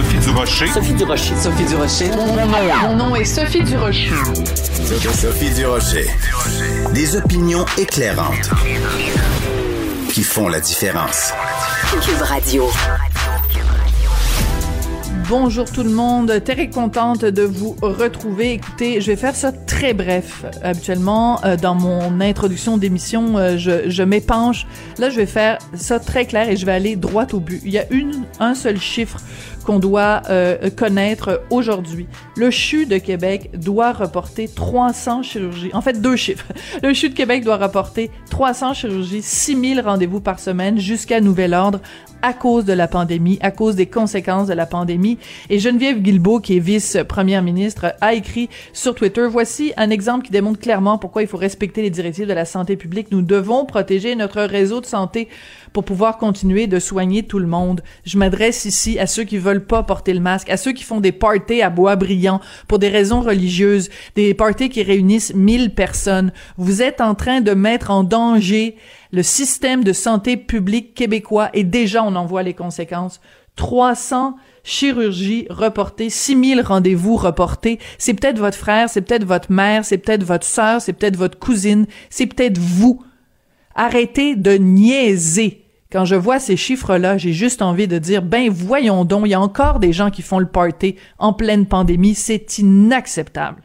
Sophie Durocher. Sophie Durocher. Sophie Durocher. Mon nom est Sophie Durocher. Sophie Durocher. Des opinions éclairantes qui font la différence. Cube Radio. Bonjour tout le monde, très contente de vous retrouver. Écoutez, je vais faire ça très bref. Habituellement, euh, dans mon introduction d'émission, euh, je, je m'épanche. Là, je vais faire ça très clair et je vais aller droit au but. Il y a une, un seul chiffre qu'on doit euh, connaître aujourd'hui. Le CHU de Québec doit reporter 300 chirurgies. En fait, deux chiffres. Le CHU de Québec doit reporter 300 chirurgies, 6000 rendez-vous par semaine jusqu'à nouvel ordre à cause de la pandémie, à cause des conséquences de la pandémie. Et Geneviève Guilbeault, qui est vice-première ministre, a écrit sur Twitter, voici un exemple qui démontre clairement pourquoi il faut respecter les directives de la santé publique. Nous devons protéger notre réseau de santé pour pouvoir continuer de soigner tout le monde. Je m'adresse ici à ceux qui veulent pas porter le masque, à ceux qui font des parties à bois brillant pour des raisons religieuses, des parties qui réunissent 1000 personnes. Vous êtes en train de mettre en danger le système de santé publique québécois et déjà on en voit les conséquences. 300 chirurgies reportées, 6000 rendez-vous reportés. C'est peut-être votre frère, c'est peut-être votre mère, c'est peut-être votre sœur, c'est peut-être votre cousine, c'est peut-être vous. Arrêtez de niaiser. Quand je vois ces chiffres-là, j'ai juste envie de dire, ben voyons donc, il y a encore des gens qui font le party en pleine pandémie, c'est inacceptable.